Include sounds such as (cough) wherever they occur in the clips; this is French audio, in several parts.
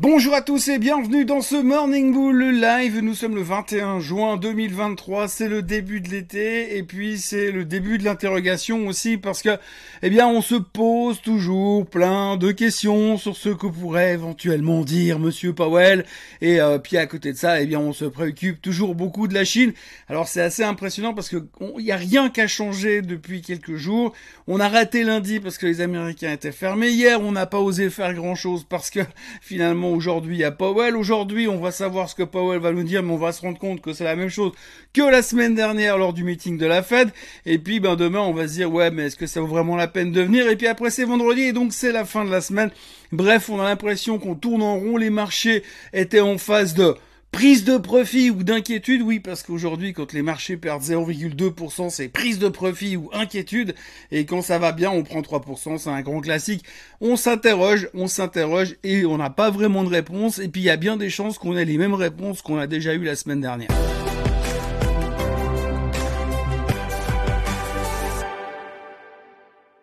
Bonjour à tous et bienvenue dans ce Morning Bull Live. Nous sommes le 21 juin 2023. C'est le début de l'été et puis c'est le début de l'interrogation aussi parce que, eh bien, on se pose toujours plein de questions sur ce que pourrait éventuellement dire Monsieur Powell. Et euh, puis à côté de ça, eh bien, on se préoccupe toujours beaucoup de la Chine. Alors c'est assez impressionnant parce que il n'y a rien qu'à changer depuis quelques jours. On a raté lundi parce que les Américains étaient fermés. Hier, on n'a pas osé faire grand chose parce que (laughs) finalement aujourd'hui à Powell. Aujourd'hui, on va savoir ce que Powell va nous dire, mais on va se rendre compte que c'est la même chose que la semaine dernière lors du meeting de la Fed. Et puis, ben, demain, on va se dire, ouais, mais est-ce que ça vaut vraiment la peine de venir? Et puis après, c'est vendredi, et donc c'est la fin de la semaine. Bref, on a l'impression qu'on tourne en rond. Les marchés étaient en phase de Prise de profit ou d'inquiétude, oui, parce qu'aujourd'hui, quand les marchés perdent 0,2%, c'est prise de profit ou inquiétude, et quand ça va bien, on prend 3%, c'est un grand classique. On s'interroge, on s'interroge, et on n'a pas vraiment de réponse, et puis il y a bien des chances qu'on ait les mêmes réponses qu'on a déjà eues la semaine dernière.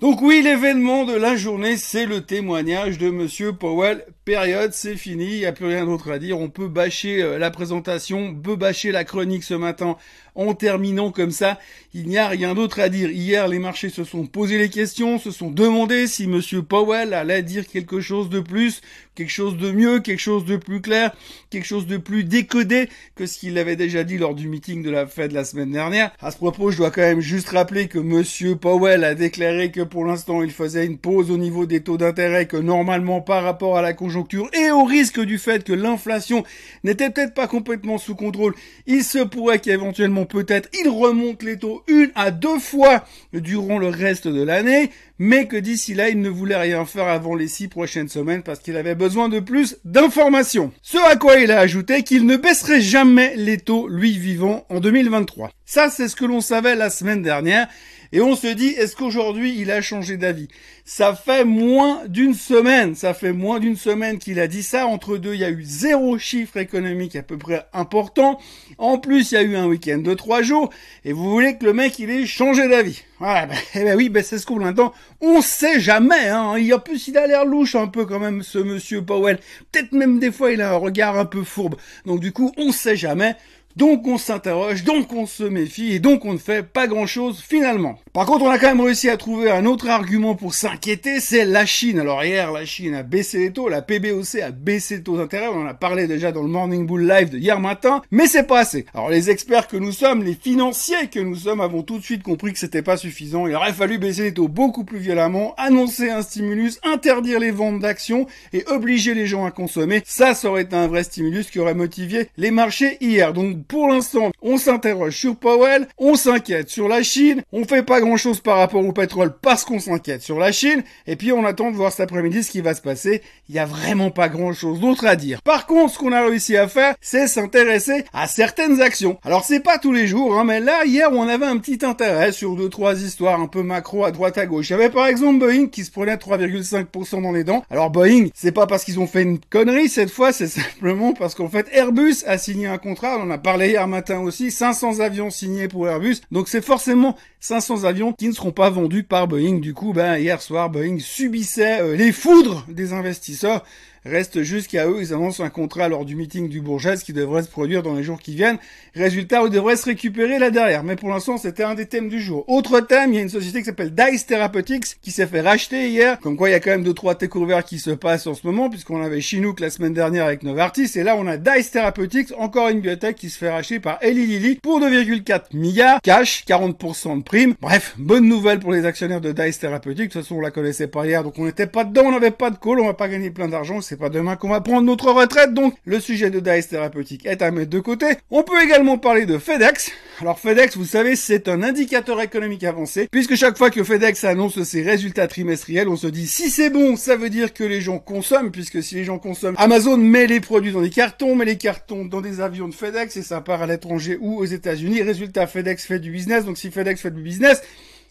Donc oui, l'événement de la journée, c'est le témoignage de Monsieur Powell. Période, c'est fini, il n'y a plus rien d'autre à dire. On peut bâcher euh, la présentation, on peut bâcher la chronique ce matin en terminant comme ça. Il n'y a rien d'autre à dire. Hier, les marchés se sont posé les questions, se sont demandé si Monsieur Powell allait dire quelque chose de plus, quelque chose de mieux, quelque chose de plus clair, quelque chose de plus décodé que ce qu'il avait déjà dit lors du meeting de la Fed la semaine dernière. À ce propos, je dois quand même juste rappeler que Monsieur Powell a déclaré que l'instant, il faisait une pause au niveau des taux d'intérêt que normalement par rapport à la conjoncture et au risque du fait que l'inflation n'était peut-être pas complètement sous contrôle, il se pourrait qu'éventuellement peut-être il remonte les taux une à deux fois durant le reste de l'année, mais que d'ici là, il ne voulait rien faire avant les six prochaines semaines parce qu'il avait besoin de plus d'informations. Ce à quoi il a ajouté qu'il ne baisserait jamais les taux, lui vivant, en 2023. Ça, c'est ce que l'on savait la semaine dernière. Et on se dit, est-ce qu'aujourd'hui il a changé d'avis? Ça fait moins d'une semaine, ça fait moins d'une semaine qu'il a dit ça. Entre deux, il y a eu zéro chiffre économique à peu près important. En plus, il y a eu un week-end de trois jours. Et vous voulez que le mec il ait changé d'avis? Ben, eh ben oui, ben c'est ce qu'on entend. On sait jamais. Hein. A plus, il a l'air louche un peu quand même, ce monsieur Powell. Peut-être même des fois, il a un regard un peu fourbe. Donc du coup, on sait jamais. Donc on s'interroge, donc on se méfie et donc on ne fait pas grand chose finalement. Par contre, on a quand même réussi à trouver un autre argument pour s'inquiéter, c'est la Chine. Alors hier, la Chine a baissé les taux, la PBOC a baissé les taux d'intérêt, on en a parlé déjà dans le Morning Bull Live de hier matin, mais c'est pas assez. Alors les experts que nous sommes, les financiers que nous sommes, avons tout de suite compris que c'était pas suffisant. Il aurait fallu baisser les taux beaucoup plus violemment, annoncer un stimulus, interdire les ventes d'actions et obliger les gens à consommer. Ça, ça aurait été un vrai stimulus qui aurait motivé les marchés hier. Pour l'instant, on s'interroge sur Powell, on s'inquiète sur la Chine, on fait pas grand chose par rapport au pétrole parce qu'on s'inquiète sur la Chine, et puis on attend de voir cet après-midi ce qui va se passer. Il y a vraiment pas grand chose d'autre à dire. Par contre, ce qu'on a réussi à faire, c'est s'intéresser à certaines actions. Alors c'est pas tous les jours, hein, mais là, hier, on avait un petit intérêt sur deux, trois histoires un peu macro à droite à gauche. Il y avait par exemple Boeing qui se prenait 3,5% dans les dents. Alors Boeing, c'est pas parce qu'ils ont fait une connerie cette fois, c'est simplement parce qu'en fait Airbus a signé un contrat, on en a parlé hier matin aussi, 500 avions signés pour Airbus. Donc c'est forcément 500 avions qui ne seront pas vendus par Boeing. Du coup, ben, hier soir, Boeing subissait euh, les foudres des investisseurs Reste juste qu'à eux, ils annoncent un contrat lors du meeting du Bourgeois qui devrait se produire dans les jours qui viennent. Résultat, ils devraient se récupérer là derrière. Mais pour l'instant, c'était un des thèmes du jour. Autre thème, il y a une société qui s'appelle Dice Therapeutics qui s'est fait racheter hier. Comme quoi, il y a quand même deux trois takeovers qui se passent en ce moment puisqu'on avait Chinook la semaine dernière avec Novartis et là, on a Dice Therapeutics, encore une biotech qui se fait racheter par Eli Lilly pour 2,4 milliards cash, 40% de prime. Bref, bonne nouvelle pour les actionnaires de Dice Therapeutics. De toute façon, on la connaissait pas hier, donc on n'était pas dedans, on n'avait pas de call, on va pas gagner plein d'argent, pas demain qu'on va prendre notre retraite, donc le sujet de Dice Thérapeutique est à mettre de côté. On peut également parler de FedEx. Alors FedEx, vous savez, c'est un indicateur économique avancé, puisque chaque fois que FedEx annonce ses résultats trimestriels, on se dit si c'est bon, ça veut dire que les gens consomment, puisque si les gens consomment, Amazon met les produits dans des cartons, met les cartons dans des avions de FedEx et ça part à l'étranger ou aux États-Unis. Résultat, FedEx fait du business, donc si FedEx fait du business,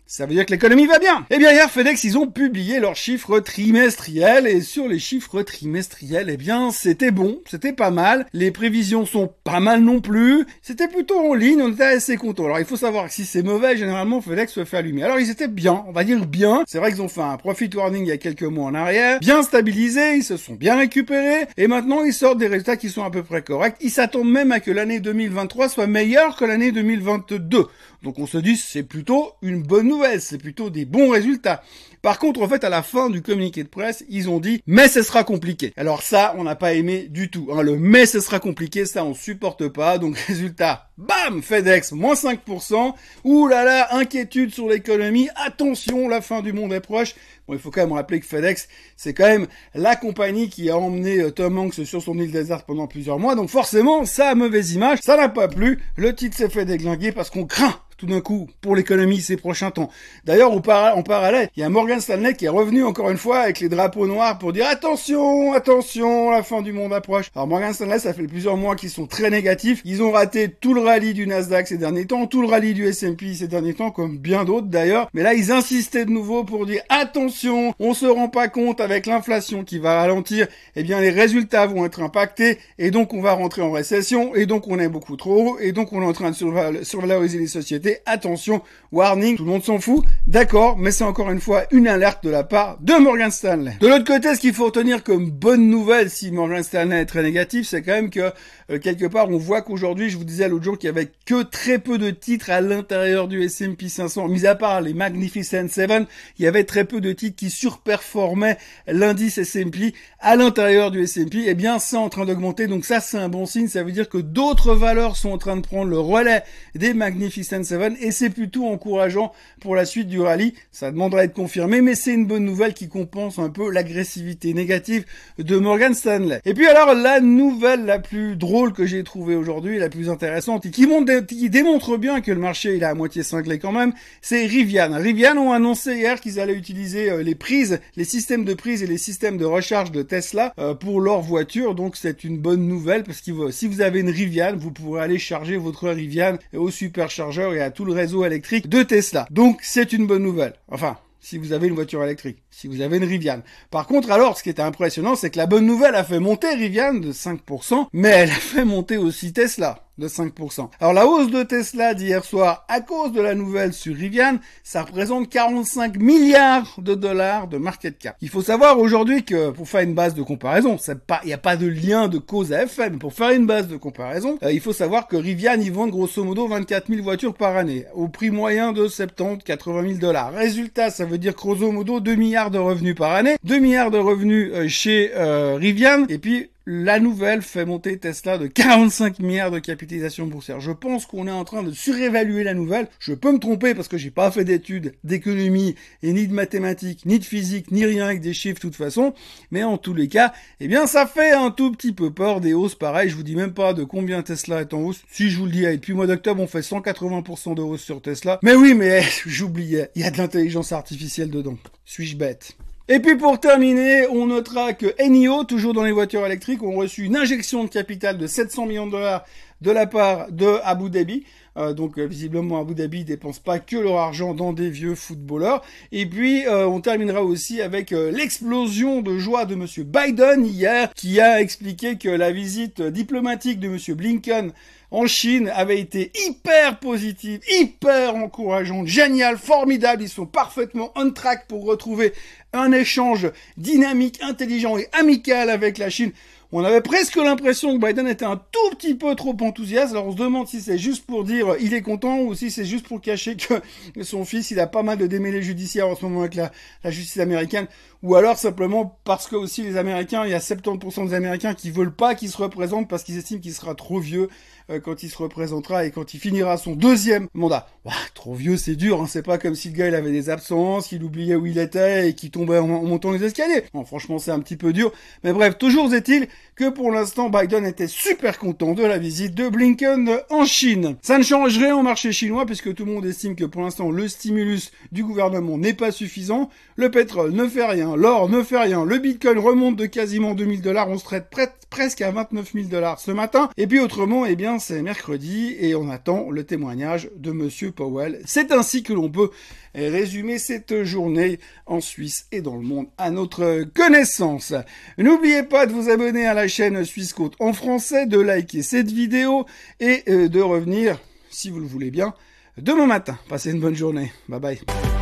Ça veut dire que l'économie va bien. Eh bien, hier, FedEx, ils ont publié leurs chiffres trimestriels, et sur les chiffres trimestriels, eh bien, c'était bon, c'était pas mal. Les prévisions sont pas mal non plus. C'était plutôt en ligne, on était assez contents. Alors, il faut savoir que si c'est mauvais, généralement, FedEx se fait allumer. Alors, ils étaient bien, on va dire bien. C'est vrai qu'ils ont fait un profit warning il y a quelques mois en arrière, bien stabilisé, ils se sont bien récupérés, et maintenant, ils sortent des résultats qui sont à peu près corrects. Ils s'attendent même à que l'année 2023 soit meilleure que l'année 2022. Donc on se dit c'est plutôt une bonne nouvelle, c'est plutôt des bons résultats. Par contre, en fait, à la fin du communiqué de presse, ils ont dit mais ce sera compliqué. Alors ça, on n'a pas aimé du tout. Hein. Le mais ce sera compliqué, ça on supporte pas. Donc (laughs) résultat, bam, FedEx moins 5%. Ouh là là, inquiétude sur l'économie. Attention, la fin du monde est proche. Bon, il faut quand même rappeler que FedEx, c'est quand même la compagnie qui a emmené euh, Tom Hanks sur son île déserte pendant plusieurs mois. Donc forcément, ça a mauvaise image, ça n'a pas plu. Le titre s'est fait déglinguer parce qu'on craint tout d'un coup pour l'économie ces prochains temps. D'ailleurs, en, parallèle, il y a Morgan Stanley qui est revenu encore une fois avec les drapeaux noirs pour dire attention, attention, la fin du monde approche. Alors Morgan Stanley, ça fait plusieurs mois qu'ils sont très négatifs. Ils ont raté tout le rallye du Nasdaq ces derniers temps, tout le rallye du S&P ces derniers temps, comme bien d'autres d'ailleurs. Mais là, ils insistaient de nouveau pour dire attention, on se rend pas compte avec l'inflation qui va ralentir, eh bien les résultats vont être impactés et donc on va rentrer en récession et donc on est beaucoup trop haut et donc on est en train de survaloriser les sociétés attention, warning, tout le monde s'en fout, d'accord, mais c'est encore une fois une alerte de la part de Morgan Stanley. De l'autre côté, ce qu'il faut retenir comme bonne nouvelle, si Morgan Stanley est très négatif, c'est quand même que euh, quelque part, on voit qu'aujourd'hui, je vous disais l'autre jour qu'il y avait que très peu de titres à l'intérieur du S&P 500, mis à part les Magnificent Seven, il y avait très peu de titres qui surperformaient l'indice S&P à l'intérieur du S&P. Eh bien, c'est en train d'augmenter, donc ça, c'est un bon signe. Ça veut dire que d'autres valeurs sont en train de prendre le relais des Magnificent Seven, et c'est plutôt encourageant pour la suite du rallye. Ça demandera à être confirmé, mais c'est une bonne nouvelle qui compense un peu l'agressivité négative de Morgan Stanley. Et puis alors, la nouvelle la plus drôle que j'ai trouvé aujourd'hui, la plus intéressante, et qui, qui, démontre bien que le marché il est à moitié cinglé quand même, c'est Rivian. Rivian ont annoncé hier qu'ils allaient utiliser euh, les prises, les systèmes de prise et les systèmes de recharge de Tesla euh, pour leur voiture. Donc c'est une bonne nouvelle parce que si vous avez une Rivian, vous pourrez aller charger votre Rivian au superchargeur et à tout le réseau électrique de Tesla. Donc c'est une bonne nouvelle. Enfin, si vous avez une voiture électrique, si vous avez une Rivian. Par contre, alors, ce qui était impressionnant, c'est que la bonne nouvelle a fait monter Rivian de 5%, mais elle a fait monter aussi Tesla de 5%. Alors la hausse de Tesla d'hier soir à cause de la nouvelle sur Rivian, ça représente 45 milliards de dollars de market cap. Il faut savoir aujourd'hui que pour faire une base de comparaison, il n'y a pas de lien de cause à effet, mais pour faire une base de comparaison, euh, il faut savoir que Rivian y vend grosso modo 24 000 voitures par année, au prix moyen de 70-80 000 dollars. Résultat, ça veut dire grosso modo 2 milliards de revenus par année, 2 milliards de revenus euh, chez euh, Rivian, et puis la nouvelle fait monter Tesla de 45 milliards de capitalisation boursière. Je pense qu'on est en train de surévaluer la nouvelle. Je peux me tromper parce que j'ai pas fait d'études d'économie et ni de mathématiques, ni de physique, ni rien avec des chiffres de toute façon. Mais en tous les cas, eh bien, ça fait un tout petit peu peur des hausses pareil. Je vous dis même pas de combien Tesla est en hausse. Si je vous le dis, depuis mois d'octobre, on fait 180% de hausse sur Tesla. Mais oui, mais (laughs) j'oubliais. Il y a de l'intelligence artificielle dedans. Suis-je bête? Et puis pour terminer, on notera que NIO, toujours dans les voitures électriques, ont reçu une injection de capital de 700 millions de dollars de la part de Abu Dhabi. Euh, donc euh, visiblement Abu Dhabi dépense pas que leur argent dans des vieux footballeurs. Et puis euh, on terminera aussi avec l'explosion de joie de Monsieur Biden hier, qui a expliqué que la visite diplomatique de Monsieur Blinken en Chine avait été hyper positive, hyper encourageante, génial, formidable. Ils sont parfaitement on track pour retrouver un échange dynamique, intelligent et amical avec la Chine. On avait presque l'impression que Biden était un tout petit peu trop enthousiaste. Alors on se demande si c'est juste pour dire il est content ou si c'est juste pour cacher que (laughs) son fils il a pas mal de démêlés judiciaires en ce moment avec la, justice américaine. Ou alors simplement parce que aussi les Américains, il y a 70% des Américains qui veulent pas qu'il se représente parce qu'ils estiment qu'il sera trop vieux euh, quand il se représentera et quand il finira son deuxième mandat. trop vieux, c'est dur, hein. c'est pas comme si le gars il avait des absences, qu'il oubliait où il était et qu'il tombait en, montant les escaliers. franchement, c'est un petit peu dur. Mais bref, toujours est-il que pour l'instant Biden était super content de la visite de Blinken en Chine. Ça ne change rien au marché chinois puisque tout le monde estime que pour l'instant le stimulus du gouvernement n'est pas suffisant. Le pétrole ne fait rien, l'or ne fait rien, le bitcoin remonte de quasiment 2000 dollars, on se traite presque à 29 000 dollars ce matin. Et puis autrement, eh bien c'est mercredi et on attend le témoignage de monsieur Powell. C'est ainsi que l'on peut résumer cette journée en Suisse et dans le monde à notre connaissance. N'oubliez pas de vous abonner la chaîne Suisse Côte en français, de liker cette vidéo et euh, de revenir, si vous le voulez bien, demain matin. Passez une bonne journée. Bye bye.